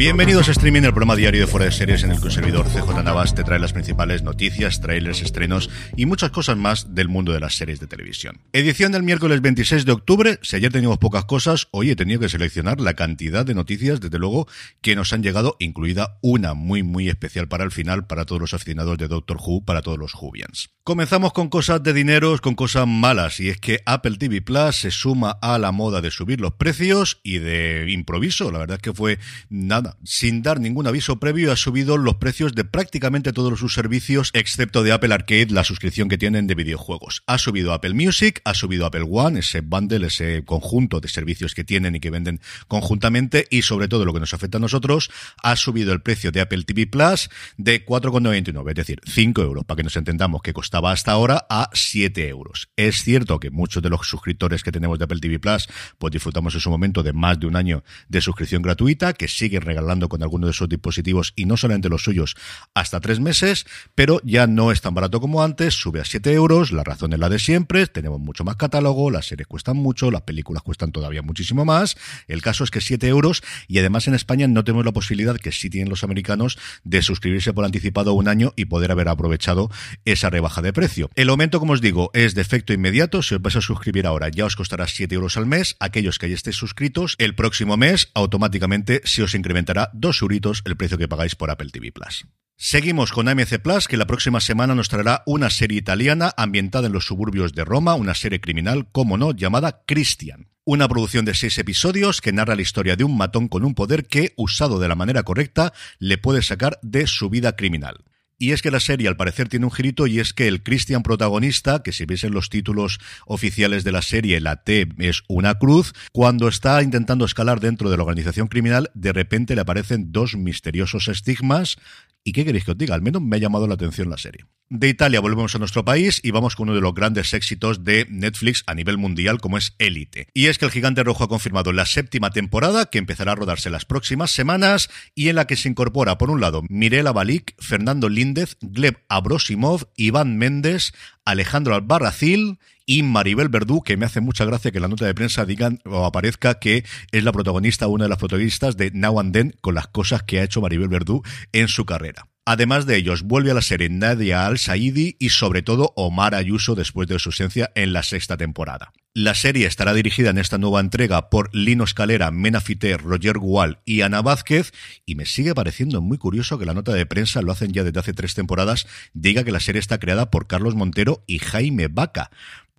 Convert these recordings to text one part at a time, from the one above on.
Bienvenidos a Streaming, el programa diario de Fuera de Series en el que un servidor CJ Navas te trae las principales noticias, trailers, estrenos y muchas cosas más del mundo de las series de televisión. Edición del miércoles 26 de octubre. Si ayer teníamos pocas cosas, hoy he tenido que seleccionar la cantidad de noticias, desde luego, que nos han llegado, incluida una muy, muy especial para el final, para todos los aficionados de Doctor Who, para todos los Whovians. Comenzamos con cosas de dineros, con cosas malas, y es que Apple TV Plus se suma a la moda de subir los precios y de improviso. La verdad es que fue nada, sin dar ningún aviso previo, ha subido los precios de prácticamente todos sus servicios, excepto de Apple Arcade, la suscripción que tienen de videojuegos. Ha subido Apple Music, ha subido Apple One, ese bundle, ese conjunto de servicios que tienen y que venden conjuntamente, y sobre todo lo que nos afecta a nosotros, ha subido el precio de Apple TV Plus de 4,99, es decir, 5 euros, para que nos entendamos que costaba hasta ahora a 7 euros. Es cierto que muchos de los suscriptores que tenemos de Apple TV Plus, pues disfrutamos en su momento de más de un año de suscripción gratuita, que siguen regalando con algunos de esos dispositivos y no solamente los suyos hasta tres meses, pero ya no es tan barato como antes, sube a 7 euros, la razón es la de siempre, tenemos mucho más catálogo, las series cuestan mucho, las películas cuestan todavía muchísimo más, el caso es que 7 euros y además en España no tenemos la posibilidad que sí tienen los americanos de suscribirse por anticipado un año y poder haber aprovechado esa rebaja de precio. El aumento, como os digo, es de efecto inmediato, si os vais a suscribir ahora ya os costará 7 euros al mes, aquellos que ya estéis suscritos, el próximo mes automáticamente se os 2 euritos el precio que pagáis por Apple TV Plus. Seguimos con AMC Plus, que la próxima semana nos traerá una serie italiana ambientada en los suburbios de Roma, una serie criminal, como no, llamada Christian. Una producción de seis episodios que narra la historia de un matón con un poder que, usado de la manera correcta, le puede sacar de su vida criminal. Y es que la serie al parecer tiene un girito y es que el Christian protagonista, que si viesen los títulos oficiales de la serie, la T es una cruz, cuando está intentando escalar dentro de la organización criminal, de repente le aparecen dos misteriosos estigmas. ¿Y qué queréis que os diga? Al menos me ha llamado la atención la serie. De Italia volvemos a nuestro país y vamos con uno de los grandes éxitos de Netflix a nivel mundial como es Élite. Y es que el Gigante Rojo ha confirmado la séptima temporada que empezará a rodarse las próximas semanas y en la que se incorpora por un lado Mirela Balik, Fernando Líndez, Gleb Abrosimov, Iván Méndez, Alejandro Albarracil y Maribel Verdú, que me hace mucha gracia que la nota de prensa digan o aparezca que es la protagonista, una de las protagonistas de Now and Then, con las cosas que ha hecho Maribel Verdú en su carrera. Además de ellos, vuelve a la serie Nadia Al-Saidi y sobre todo Omar Ayuso después de su ausencia en la sexta temporada. La serie estará dirigida en esta nueva entrega por Lino Escalera, Mena Fiter, Roger Gual y Ana Vázquez y me sigue pareciendo muy curioso que la nota de prensa, lo hacen ya desde hace tres temporadas, diga que la serie está creada por Carlos Montero y Jaime Vaca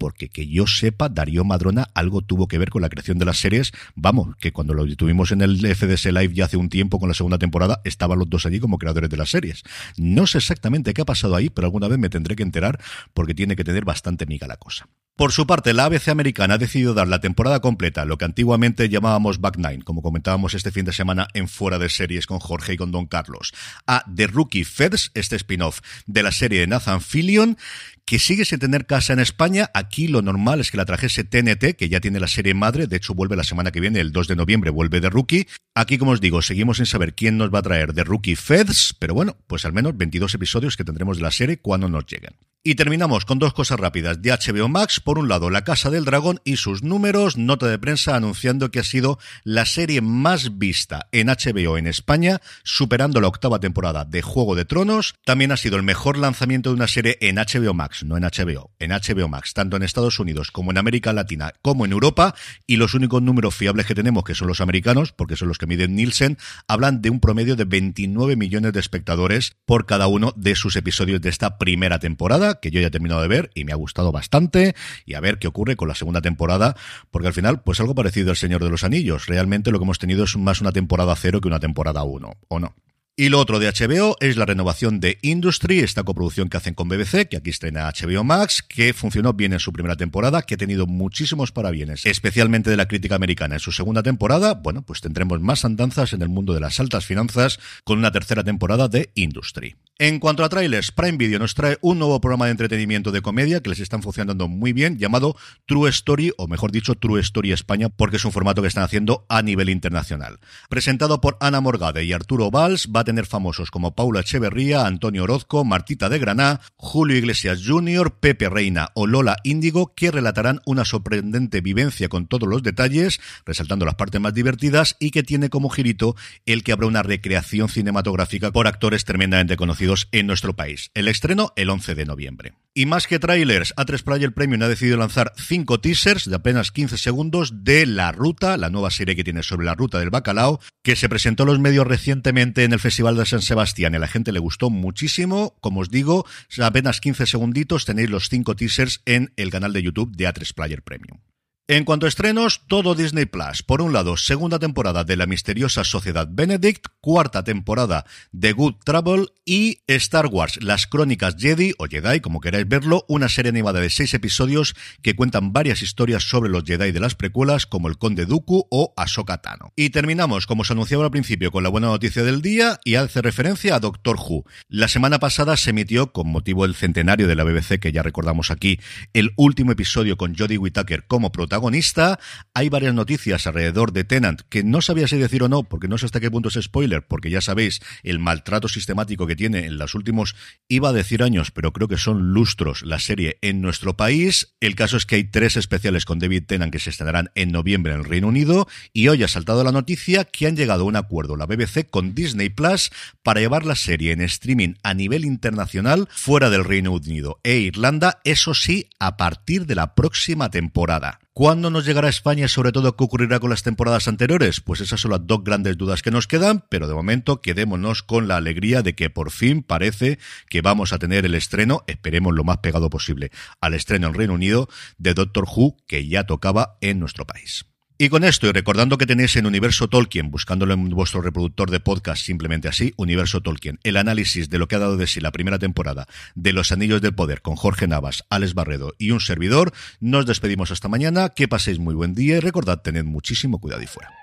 porque que yo sepa, Darío Madrona algo tuvo que ver con la creación de las series. Vamos, que cuando lo tuvimos en el FDS Live ya hace un tiempo con la segunda temporada, estaban los dos allí como creadores de las series. No sé exactamente qué ha pasado ahí, pero alguna vez me tendré que enterar porque tiene que tener bastante miga la cosa. Por su parte, la ABC americana ha decidido dar la temporada completa, lo que antiguamente llamábamos Back Nine, como comentábamos este fin de semana en Fuera de Series con Jorge y con Don Carlos, a The Rookie Feds, este spin-off de la serie de Nathan Fillion, que sigue sin tener casa en España. Aquí lo normal es que la trajese TNT, que ya tiene la serie madre, de hecho vuelve la semana que viene, el 2 de noviembre vuelve The Rookie. Aquí, como os digo, seguimos sin saber quién nos va a traer The Rookie Feds, pero bueno, pues al menos 22 episodios que tendremos de la serie cuando nos lleguen. Y terminamos con dos cosas rápidas de HBO Max. Por un lado, La Casa del Dragón y sus números. Nota de prensa anunciando que ha sido la serie más vista en HBO en España, superando la octava temporada de Juego de Tronos. También ha sido el mejor lanzamiento de una serie en HBO Max, no en HBO, en HBO Max, tanto en Estados Unidos como en América Latina, como en Europa. Y los únicos números fiables que tenemos, que son los americanos, porque son los que miden Nielsen, hablan de un promedio de 29 millones de espectadores por cada uno de sus episodios de esta primera temporada que yo ya he terminado de ver y me ha gustado bastante y a ver qué ocurre con la segunda temporada, porque al final, pues algo parecido al Señor de los Anillos. Realmente lo que hemos tenido es más una temporada cero que una temporada uno, ¿o no? Y lo otro de HBO es la renovación de Industry, esta coproducción que hacen con BBC, que aquí estrena HBO Max, que funcionó bien en su primera temporada, que ha tenido muchísimos parabienes, especialmente de la crítica americana. En su segunda temporada, bueno, pues tendremos más andanzas en el mundo de las altas finanzas con una tercera temporada de Industry. En cuanto a trailers, Prime Video nos trae un nuevo programa de entretenimiento de comedia que les están funcionando muy bien, llamado True Story, o mejor dicho, True Story España, porque es un formato que están haciendo a nivel internacional. Presentado por Ana Morgade y Arturo Valls, va a tener famosos como Paula Echeverría, Antonio Orozco, Martita de Graná, Julio Iglesias Jr., Pepe Reina o Lola Índigo, que relatarán una sorprendente vivencia con todos los detalles, resaltando las partes más divertidas, y que tiene como girito el que habrá una recreación cinematográfica por actores tremendamente conocidos en nuestro país. El estreno el 11 de noviembre. Y más que trailers, A3 Player Premium ha decidido lanzar cinco teasers de apenas 15 segundos de La Ruta, la nueva serie que tiene sobre la ruta del bacalao, que se presentó en los medios recientemente en el Festival de San Sebastián y a la gente le gustó muchísimo. Como os digo, apenas 15 segunditos tenéis los cinco teasers en el canal de YouTube de A3 Player Premium. En cuanto a estrenos, todo Disney Plus. Por un lado, segunda temporada de La misteriosa Sociedad Benedict, cuarta temporada de Good Trouble y Star Wars, las crónicas Jedi o Jedi, como queráis verlo, una serie animada de seis episodios que cuentan varias historias sobre los Jedi de las precuelas, como el Conde Dooku o Ahsoka Tano. Y terminamos, como os anunciaba al principio, con la buena noticia del día y hace referencia a Doctor Who. La semana pasada se emitió, con motivo del centenario de la BBC, que ya recordamos aquí, el último episodio con Jodie Whittaker como protagonista protagonista. Hay varias noticias alrededor de Tenant que no sabía si decir o no, porque no sé hasta qué punto es spoiler, porque ya sabéis el maltrato sistemático que tiene en los últimos, iba a decir años, pero creo que son lustros la serie en nuestro país. El caso es que hay tres especiales con David Tennant que se estrenarán en noviembre en el Reino Unido y hoy ha saltado la noticia que han llegado a un acuerdo la BBC con Disney Plus para llevar la serie en streaming a nivel internacional fuera del Reino Unido e Irlanda, eso sí, a partir de la próxima temporada. ¿Cuándo nos llegará a España y sobre todo qué ocurrirá con las temporadas anteriores? Pues esas son las dos grandes dudas que nos quedan, pero de momento quedémonos con la alegría de que por fin parece que vamos a tener el estreno, esperemos lo más pegado posible, al estreno en Reino Unido de Doctor Who que ya tocaba en nuestro país. Y con esto, y recordando que tenéis en Universo Tolkien, buscándolo en vuestro reproductor de podcast simplemente así, Universo Tolkien, el análisis de lo que ha dado de sí la primera temporada de Los Anillos del Poder con Jorge Navas, Alex Barredo y un servidor, nos despedimos hasta mañana, que paséis muy buen día y recordad, tened muchísimo cuidado y fuera.